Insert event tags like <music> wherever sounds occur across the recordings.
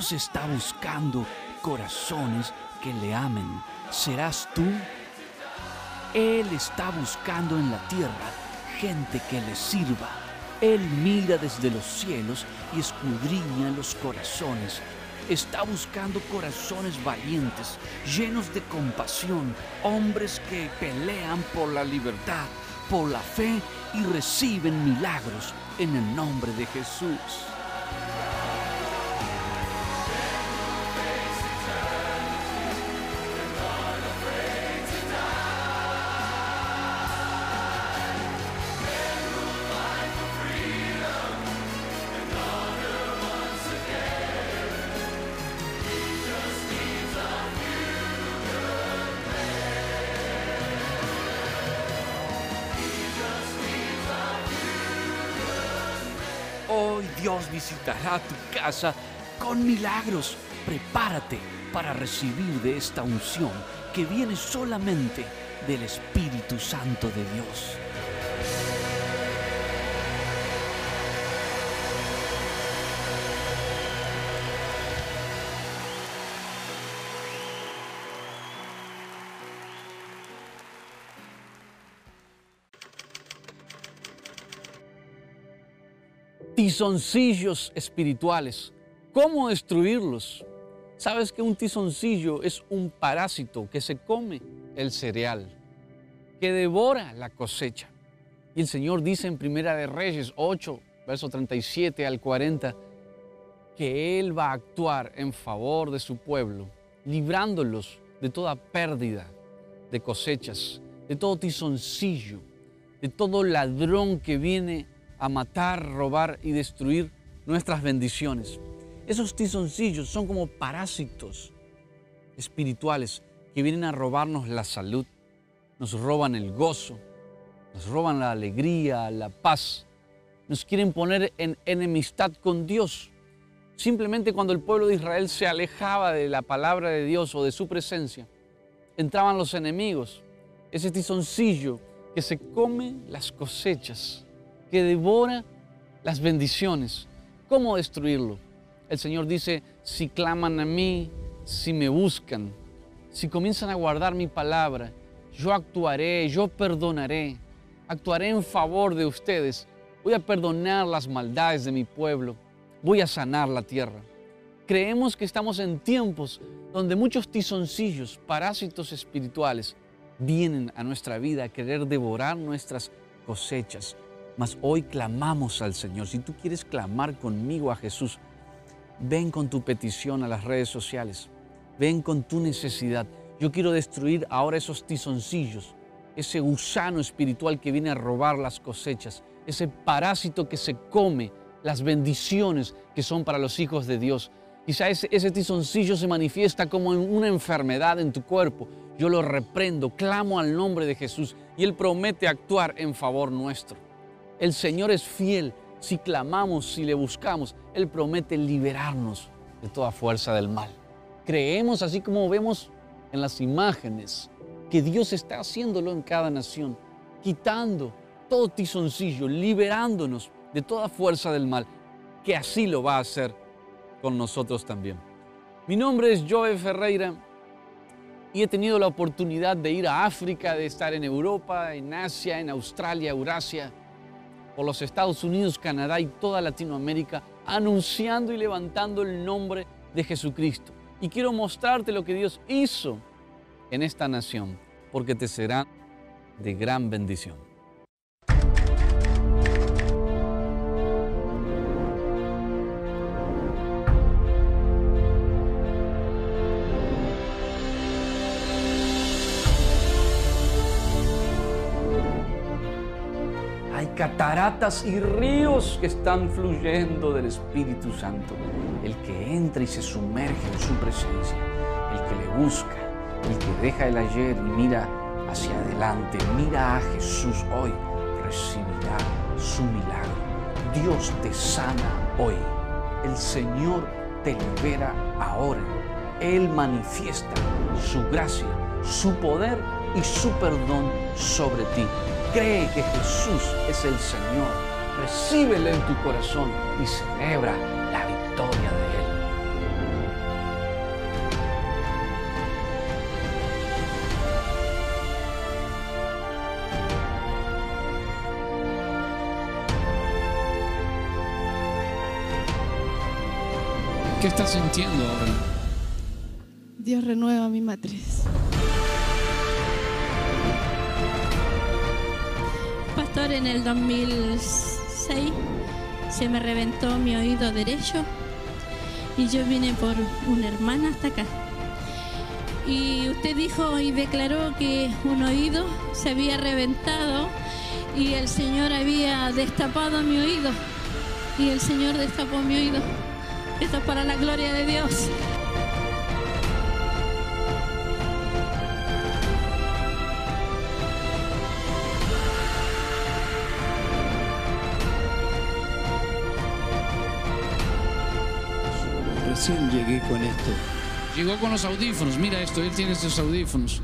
Dios está buscando corazones que le amen. ¿Serás tú? Él está buscando en la tierra gente que le sirva. Él mira desde los cielos y escudriña los corazones. Está buscando corazones valientes, llenos de compasión, hombres que pelean por la libertad, por la fe y reciben milagros en el nombre de Jesús. Dios visitará tu casa con milagros. Prepárate para recibir de esta unción que viene solamente del Espíritu Santo de Dios. Tizoncillos espirituales. ¿Cómo destruirlos? Sabes que un tizoncillo es un parásito que se come el cereal, que devora la cosecha. Y el Señor dice en Primera de Reyes 8, verso 37 al 40, que Él va a actuar en favor de su pueblo, librándolos de toda pérdida de cosechas, de todo tizoncillo, de todo ladrón que viene a matar, robar y destruir nuestras bendiciones. Esos tizoncillos son como parásitos espirituales que vienen a robarnos la salud, nos roban el gozo, nos roban la alegría, la paz, nos quieren poner en enemistad con Dios. Simplemente cuando el pueblo de Israel se alejaba de la palabra de Dios o de su presencia, entraban los enemigos, ese tizoncillo que se come las cosechas que devora las bendiciones. ¿Cómo destruirlo? El Señor dice, si claman a mí, si me buscan, si comienzan a guardar mi palabra, yo actuaré, yo perdonaré, actuaré en favor de ustedes, voy a perdonar las maldades de mi pueblo, voy a sanar la tierra. Creemos que estamos en tiempos donde muchos tizoncillos, parásitos espirituales, vienen a nuestra vida a querer devorar nuestras cosechas, mas hoy clamamos al Señor. Si tú quieres clamar conmigo a Jesús, ven con tu petición a las redes sociales. Ven con tu necesidad. Yo quiero destruir ahora esos tizoncillos, ese gusano espiritual que viene a robar las cosechas, ese parásito que se come las bendiciones que son para los hijos de Dios. Quizá ese, ese tizoncillo se manifiesta como en una enfermedad en tu cuerpo. Yo lo reprendo, clamo al nombre de Jesús y Él promete actuar en favor nuestro. El Señor es fiel. Si clamamos, si le buscamos, Él promete liberarnos de toda fuerza del mal. Creemos, así como vemos en las imágenes, que Dios está haciéndolo en cada nación, quitando todo tizoncillo, liberándonos de toda fuerza del mal, que así lo va a hacer con nosotros también. Mi nombre es Joe Ferreira y he tenido la oportunidad de ir a África, de estar en Europa, en Asia, en Australia, Eurasia por los Estados Unidos, Canadá y toda Latinoamérica, anunciando y levantando el nombre de Jesucristo. Y quiero mostrarte lo que Dios hizo en esta nación, porque te será de gran bendición. Cataratas y ríos que están fluyendo del Espíritu Santo. El que entra y se sumerge en su presencia, el que le busca, el que deja el ayer y mira hacia adelante, mira a Jesús hoy, recibirá su milagro. Dios te sana hoy. El Señor te libera ahora. Él manifiesta su gracia, su poder y su perdón sobre ti. Cree que Jesús es el Señor. Recíbele en tu corazón y celebra la victoria de Él. ¿Qué estás sintiendo ahora? Dios renueva mi matriz. En el 2006 se me reventó mi oído derecho y yo vine por una hermana hasta acá. Y usted dijo y declaró que un oído se había reventado y el Señor había destapado mi oído. Y el Señor destapó mi oído. Esto es para la gloria de Dios. Recién llegué con esto. Llegó con los audífonos, mira esto, él tiene estos audífonos.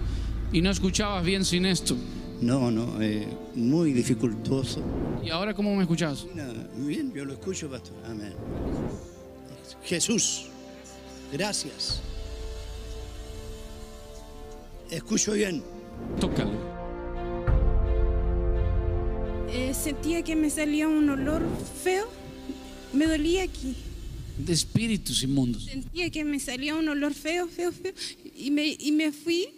Y no escuchabas bien sin esto. No, no, eh, muy dificultoso. ¿Y ahora cómo me escuchas? No, bien, yo lo escucho, pastor. Amén. Jesús, gracias. Escucho bien. Tócalo. Eh, sentía que me salía un olor feo. Me dolía aquí. De espíritus inmundos. Sentía que me salía un olor feo, feo, feo. Y me, y me fui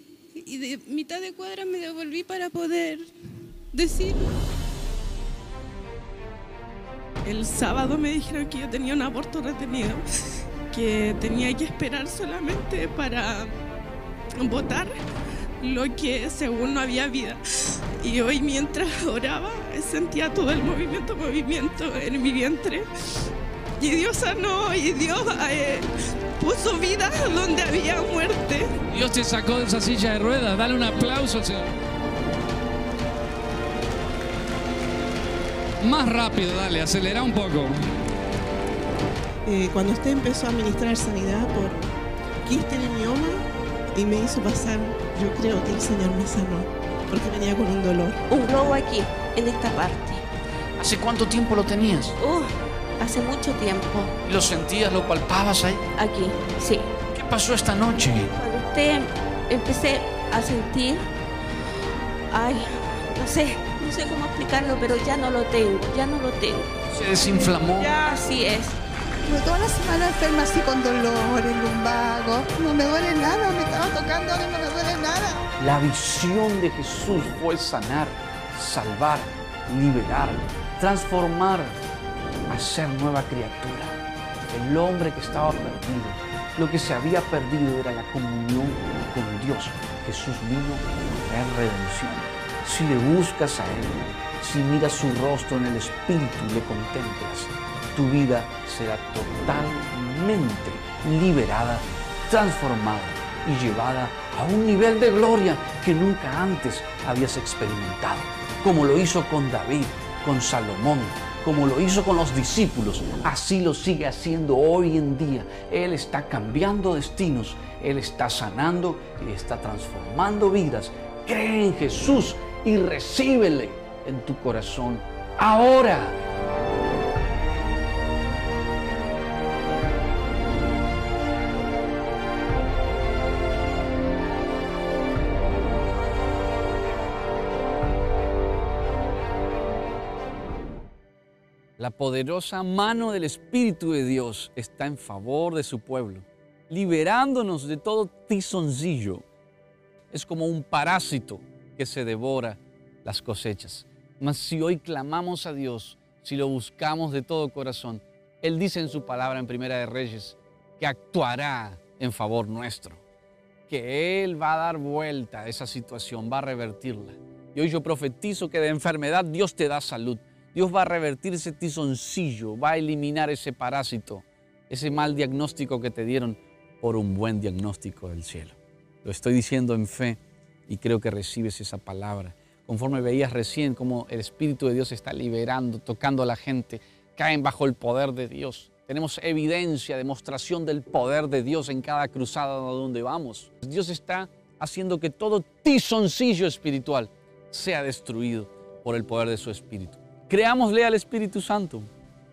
y de mitad de cuadra me devolví para poder decir. El sábado me dijeron que yo tenía un aborto retenido, que tenía que esperar solamente para votar lo que según no había vida. Y hoy mientras oraba sentía todo el movimiento, movimiento en mi vientre. Y Dios sanó y Dios eh, puso vida donde había muerte. Dios te sacó de esa silla de ruedas. Dale un aplauso al Señor. Más rápido, dale, acelera un poco. Eh, cuando usted empezó a administrar sanidad por quiste en el mioma y me hizo pasar, yo creo que el Señor me sanó, porque venía con un dolor. Un globo aquí, en esta parte. ¿Hace cuánto tiempo lo tenías? Uh, hace mucho tiempo. ¿Lo sentías, lo palpabas ahí? Aquí, sí. ¿Qué pasó esta noche? Cuando usted empecé a sentir, ay, no sé, no sé cómo explicarlo, pero ya no lo tengo, ya no lo tengo. Se desinflamó. Así es. Estuve toda la semana enferma así con dolores, lumbago. No me duele nada, me estaba tocando, ahora no me duele nada. La visión de Jesús fue sanar, salvar, liberar, transformar, hacer nueva criatura. El hombre que estaba perdido, lo que se había perdido era la comunión con Dios. Jesús vino a traer redención. Si le buscas a Él, si miras su rostro en el Espíritu y le contemplas, tu vida será totalmente liberada, transformada y llevada a un nivel de gloria que nunca antes habías experimentado, como lo hizo con David, con Salomón, como lo hizo con los discípulos, así lo sigue haciendo hoy en día. Él está cambiando destinos, Él está sanando y está transformando vidas. Cree en Jesús y recíbele en tu corazón ahora. La poderosa mano del Espíritu de Dios está en favor de su pueblo, liberándonos de todo tizoncillo. Es como un parásito que se devora las cosechas. Mas si hoy clamamos a Dios, si lo buscamos de todo corazón, Él dice en su palabra en Primera de Reyes que actuará en favor nuestro, que Él va a dar vuelta a esa situación, va a revertirla. Y hoy yo profetizo que de enfermedad Dios te da salud. Dios va a revertir ese tizoncillo, va a eliminar ese parásito, ese mal diagnóstico que te dieron por un buen diagnóstico del cielo. Lo estoy diciendo en fe y creo que recibes esa palabra. Conforme veías recién cómo el Espíritu de Dios está liberando, tocando a la gente, caen bajo el poder de Dios. Tenemos evidencia, demostración del poder de Dios en cada cruzada donde vamos. Dios está haciendo que todo tizoncillo espiritual sea destruido por el poder de su Espíritu. Creámosle al Espíritu Santo.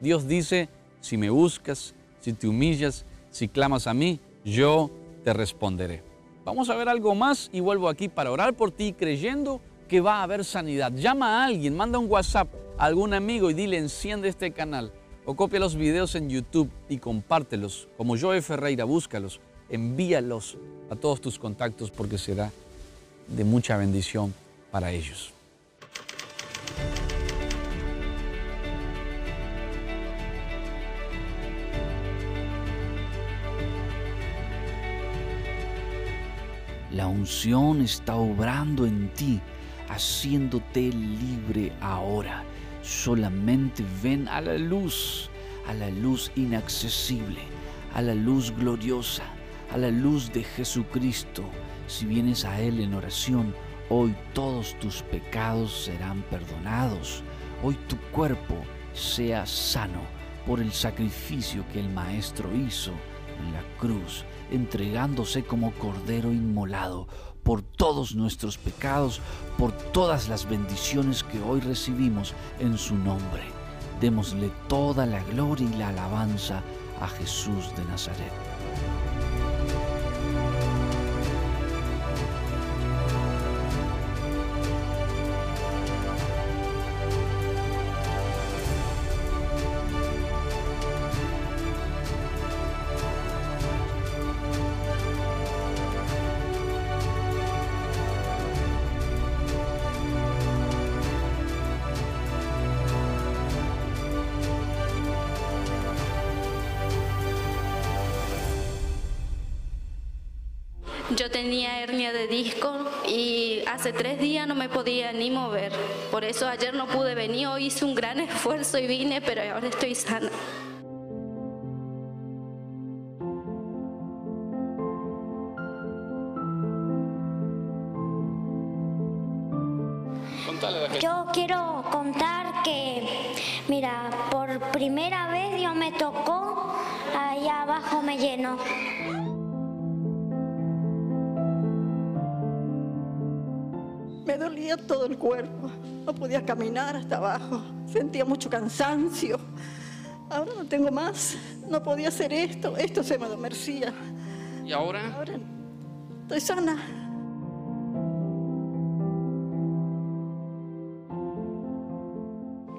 Dios dice, si me buscas, si te humillas, si clamas a mí, yo te responderé. Vamos a ver algo más y vuelvo aquí para orar por ti creyendo que va a haber sanidad. Llama a alguien, manda un WhatsApp a algún amigo y dile enciende este canal O copia los videos en YouTube y compártelos. Como Joe Ferreira, búscalos, envíalos a todos tus contactos porque será de mucha bendición para ellos. La unción está obrando en ti, haciéndote libre ahora. Solamente ven a la luz, a la luz inaccesible, a la luz gloriosa, a la luz de Jesucristo. Si vienes a Él en oración, hoy todos tus pecados serán perdonados. Hoy tu cuerpo sea sano por el sacrificio que el Maestro hizo en la cruz entregándose como cordero inmolado por todos nuestros pecados, por todas las bendiciones que hoy recibimos en su nombre. Démosle toda la gloria y la alabanza a Jesús de Nazaret. Yo tenía hernia de disco y hace tres días no me podía ni mover. Por eso ayer no pude venir, hoy hice un gran esfuerzo y vine, pero ahora estoy sana. Yo quiero contar que, mira, por primera vez Dios me tocó, allá abajo me llenó. Dolía todo el cuerpo, no podía caminar hasta abajo, sentía mucho cansancio. Ahora no tengo más, no podía hacer esto, esto se me adormecía. ¿Y ahora? Ahora estoy sana.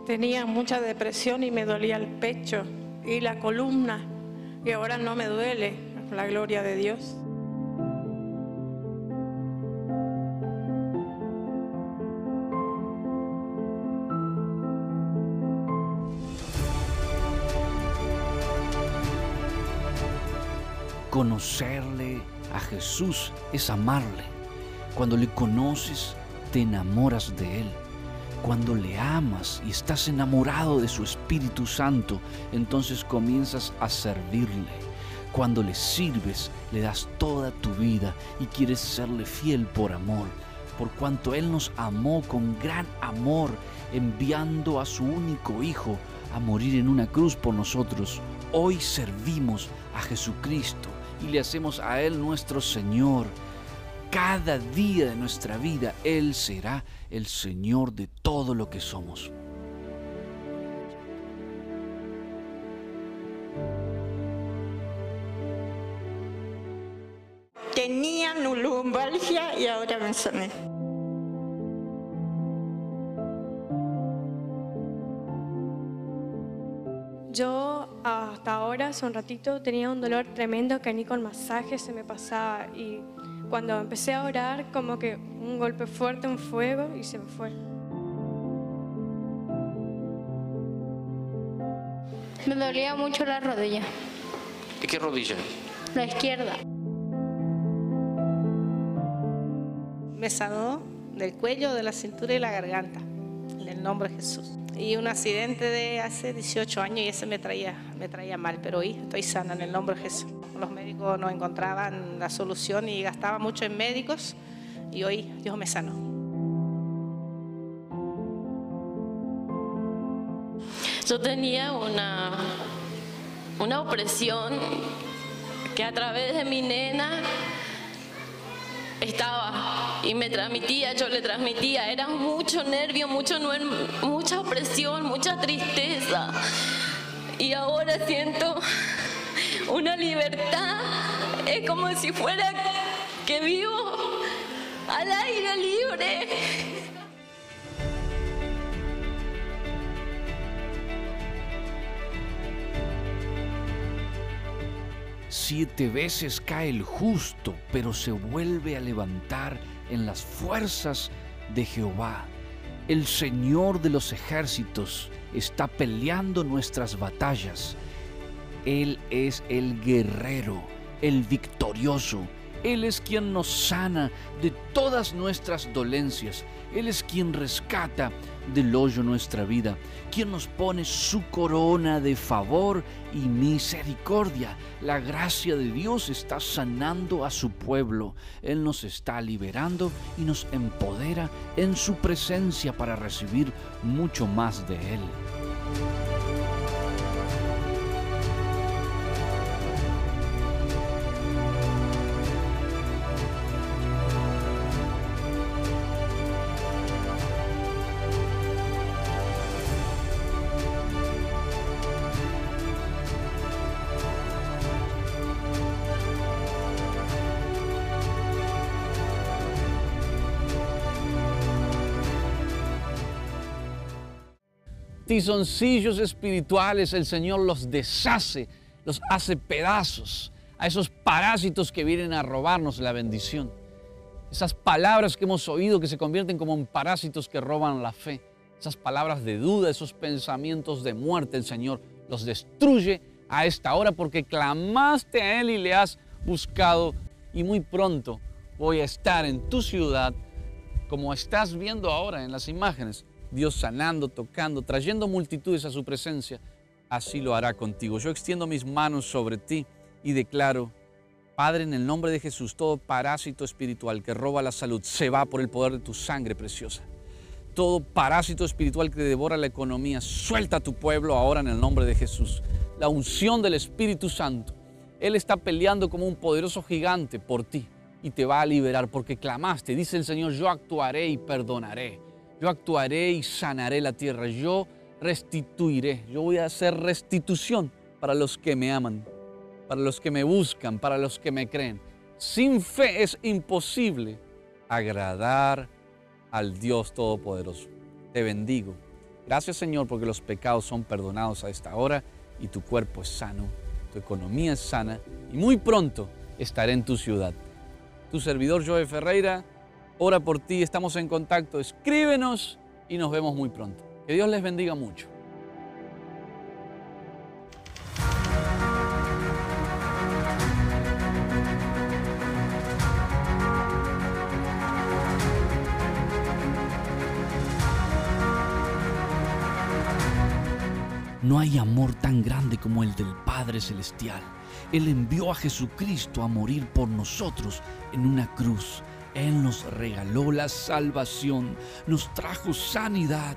Tenía mucha depresión y me dolía el pecho y la columna. Y ahora no me duele, la gloria de Dios. Conocerle a Jesús es amarle. Cuando le conoces, te enamoras de Él. Cuando le amas y estás enamorado de su Espíritu Santo, entonces comienzas a servirle. Cuando le sirves, le das toda tu vida y quieres serle fiel por amor, por cuanto Él nos amó con gran amor, enviando a su único Hijo a morir en una cruz por nosotros. Hoy servimos a Jesucristo y le hacemos a Él nuestro Señor. Cada día de nuestra vida Él será el Señor de todo lo que somos. Tenía lumbalgia y ahora me sané. Yo hasta ahora, hace un ratito, tenía un dolor tremendo que ni con masaje se me pasaba y cuando empecé a orar como que un golpe fuerte, un fuego y se me fue. Me dolía mucho la rodilla, ¿De qué rodilla? la izquierda. Me sanó del cuello, de la cintura y la garganta, en el nombre de Jesús. Y un accidente de hace 18 años y ese me traía, me traía mal, pero hoy estoy sana en el nombre de Jesús. Los médicos no encontraban la solución y gastaba mucho en médicos y hoy Dios me sanó. Yo tenía una, una opresión que a través de mi nena estaba y me transmitía, yo le transmitía, era mucho nervio, mucho, mucha presión, mucha tristeza. Y ahora siento una libertad, es como si fuera que vivo al aire libre. Siete veces cae el justo, pero se vuelve a levantar en las fuerzas de Jehová. El Señor de los ejércitos está peleando nuestras batallas. Él es el guerrero, el victorioso. Él es quien nos sana de todas nuestras dolencias. Él es quien rescata del hoyo nuestra vida, quien nos pone su corona de favor y misericordia. La gracia de Dios está sanando a su pueblo. Él nos está liberando y nos empodera en su presencia para recibir mucho más de Él. Tizoncillos espirituales el Señor los deshace, los hace pedazos a esos parásitos que vienen a robarnos la bendición. Esas palabras que hemos oído que se convierten como en parásitos que roban la fe. Esas palabras de duda, esos pensamientos de muerte, el Señor los destruye a esta hora porque clamaste a Él y le has buscado. Y muy pronto voy a estar en tu ciudad como estás viendo ahora en las imágenes Dios sanando, tocando, trayendo multitudes a su presencia, así lo hará contigo. Yo extiendo mis manos sobre ti y declaro, Padre, en el nombre de Jesús, todo parásito espiritual que roba la salud se va por el poder de tu sangre preciosa. Todo parásito espiritual que devora la economía, suelta a tu pueblo ahora en el nombre de Jesús. La unción del Espíritu Santo. Él está peleando como un poderoso gigante por ti y te va a liberar porque clamaste. Dice el Señor, yo actuaré y perdonaré. Yo actuaré y sanaré la tierra. Yo restituiré. Yo voy a hacer restitución para los que me aman, para los que me buscan, para los que me creen. Sin fe es imposible agradar al Dios Todopoderoso. Te bendigo. Gracias Señor porque los pecados son perdonados a esta hora y tu cuerpo es sano, tu economía es sana y muy pronto estaré en tu ciudad. Tu servidor Joe Ferreira ora por ti, estamos en contacto, escríbenos y nos vemos muy pronto. Que Dios les bendiga mucho. No hay amor tan grande como el del Padre Celestial. Él envió a Jesucristo a morir por nosotros en una cruz él nos regaló la salvación, nos trajo sanidad,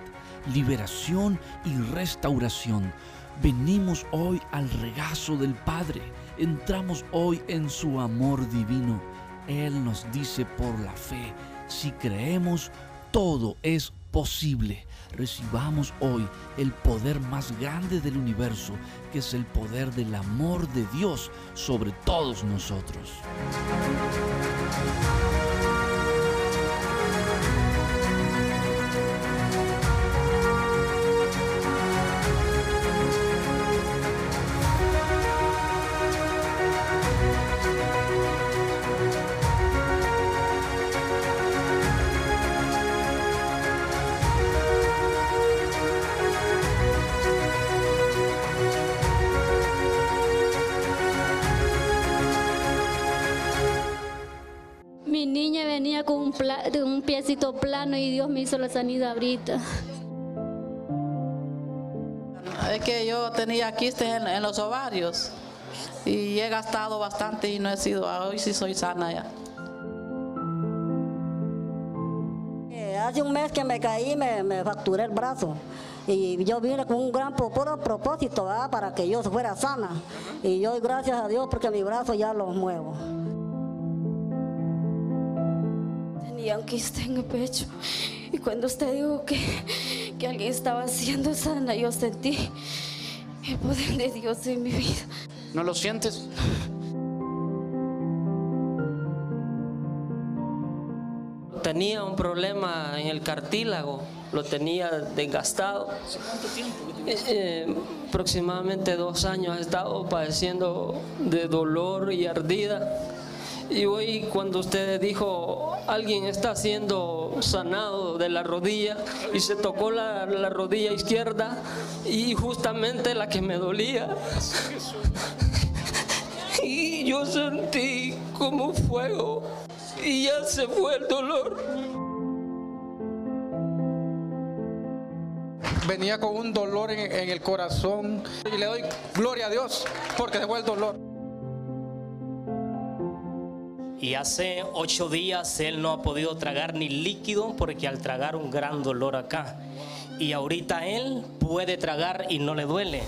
liberación y restauración. Venimos hoy al regazo del Padre, entramos hoy en su amor divino. Él nos dice por la fe, si creemos, todo es posible. Recibamos hoy el poder más grande del universo, que es el poder del amor de Dios sobre todos nosotros. Mi niña venía con un, pla- de un piecito plano y Dios me hizo la sanidad ahorita. Es que yo tenía quistes en, en los ovarios y he gastado bastante y no he sido, hoy sí soy sana ya. Eh, Hace un mes que me caí, me, me fracturé el brazo. Y yo vine con un gran puro propósito ¿verdad? para que yo fuera sana. Y yo doy gracias a Dios porque mi brazo ya lo muevo. Tenía un quiste en el pecho. Y cuando usted dijo que, que alguien estaba siendo sana, yo sentí el poder de Dios en mi vida. ¿No lo sientes? tenía un problema en el cartílago, lo tenía desgastado. ¿Cuánto tiempo? Eh, aproximadamente dos años he estado padeciendo de dolor y ardida. Y hoy cuando usted dijo, alguien está siendo sanado de la rodilla y se tocó la, la rodilla izquierda y justamente la que me dolía. <laughs> Y yo sentí como fuego y ya se fue el dolor. Venía con un dolor en, en el corazón y le doy gloria a Dios porque fue el dolor. Y hace ocho días él no ha podido tragar ni líquido porque al tragar un gran dolor acá. Y ahorita él puede tragar y no le duele.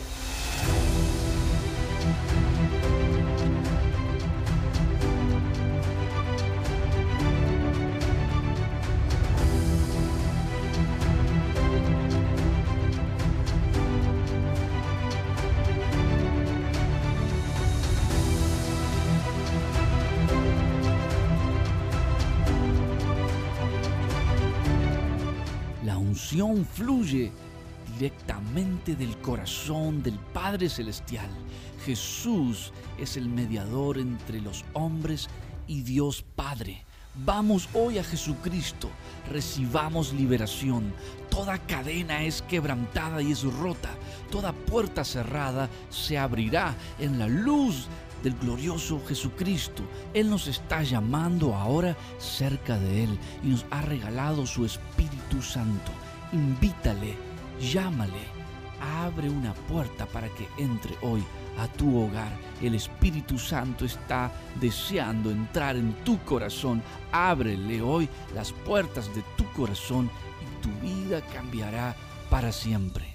Fluye directamente del corazón del Padre Celestial. Jesús es el mediador entre los hombres y Dios Padre. Vamos hoy a Jesucristo, recibamos liberación. Toda cadena es quebrantada y es rota. Toda puerta cerrada se abrirá en la luz del glorioso Jesucristo. Él nos está llamando ahora cerca de Él y nos ha regalado su Espíritu Santo. Invítale, llámale, abre una puerta para que entre hoy a tu hogar. El Espíritu Santo está deseando entrar en tu corazón. Ábrele hoy las puertas de tu corazón y tu vida cambiará para siempre.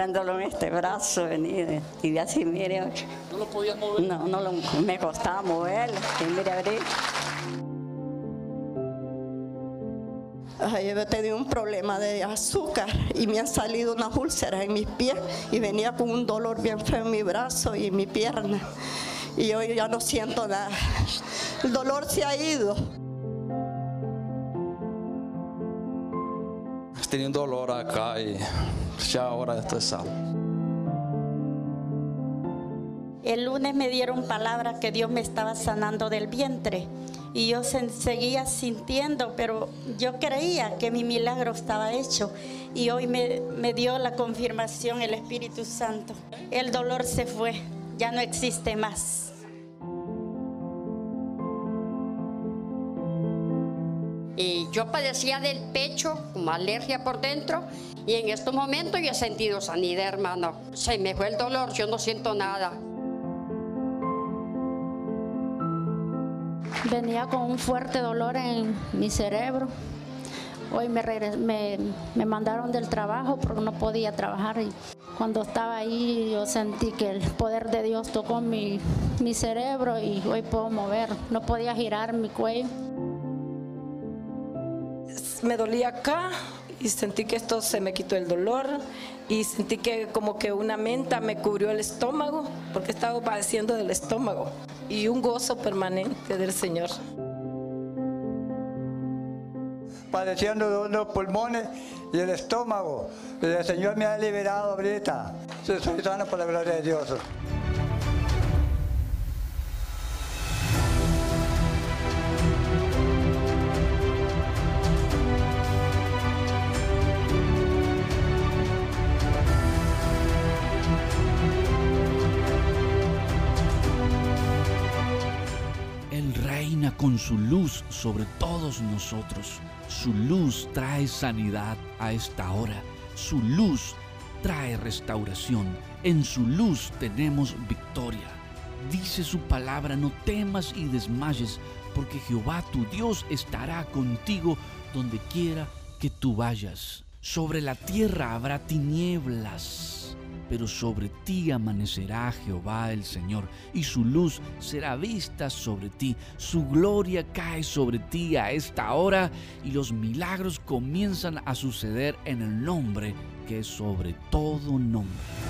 Gran dolor en este brazo venía y así, mire. ¿No lo podías mover? No, no lo, me costaba moverlo. Y mire, yo he tenido un problema de azúcar y me han salido unas úlceras en mis pies y venía con un dolor bien feo en mi brazo y en mi pierna. Y hoy ya no siento nada. El dolor se ha ido. Tenía un dolor acá y ya ahora estoy salvo. El lunes me dieron palabra que Dios me estaba sanando del vientre y yo se- seguía sintiendo, pero yo creía que mi milagro estaba hecho y hoy me, me dio la confirmación el Espíritu Santo. El dolor se fue, ya no existe más. Y yo padecía del pecho, como alergia por dentro, y en estos momentos yo he sentido sanidad, hermano. Se me fue el dolor, yo no siento nada. Venía con un fuerte dolor en mi cerebro. Hoy me, me, me mandaron del trabajo porque no podía trabajar y cuando estaba ahí yo sentí que el poder de Dios tocó mi, mi cerebro y hoy puedo mover. No podía girar mi cuello. Me dolía acá y sentí que esto se me quitó el dolor y sentí que como que una menta me cubrió el estómago porque estaba padeciendo del estómago y un gozo permanente del Señor. padeciendo de unos pulmones y el estómago. El Señor me ha liberado ahorita. Soy sano por la gloria de Dios. Con su luz sobre todos nosotros. Su luz trae sanidad a esta hora. Su luz trae restauración. En su luz tenemos victoria. Dice su palabra, no temas y desmayes, porque Jehová tu Dios estará contigo donde quiera que tú vayas. Sobre la tierra habrá tinieblas pero sobre ti amanecerá Jehová el Señor, y su luz será vista sobre ti, su gloria cae sobre ti a esta hora, y los milagros comienzan a suceder en el nombre que es sobre todo nombre.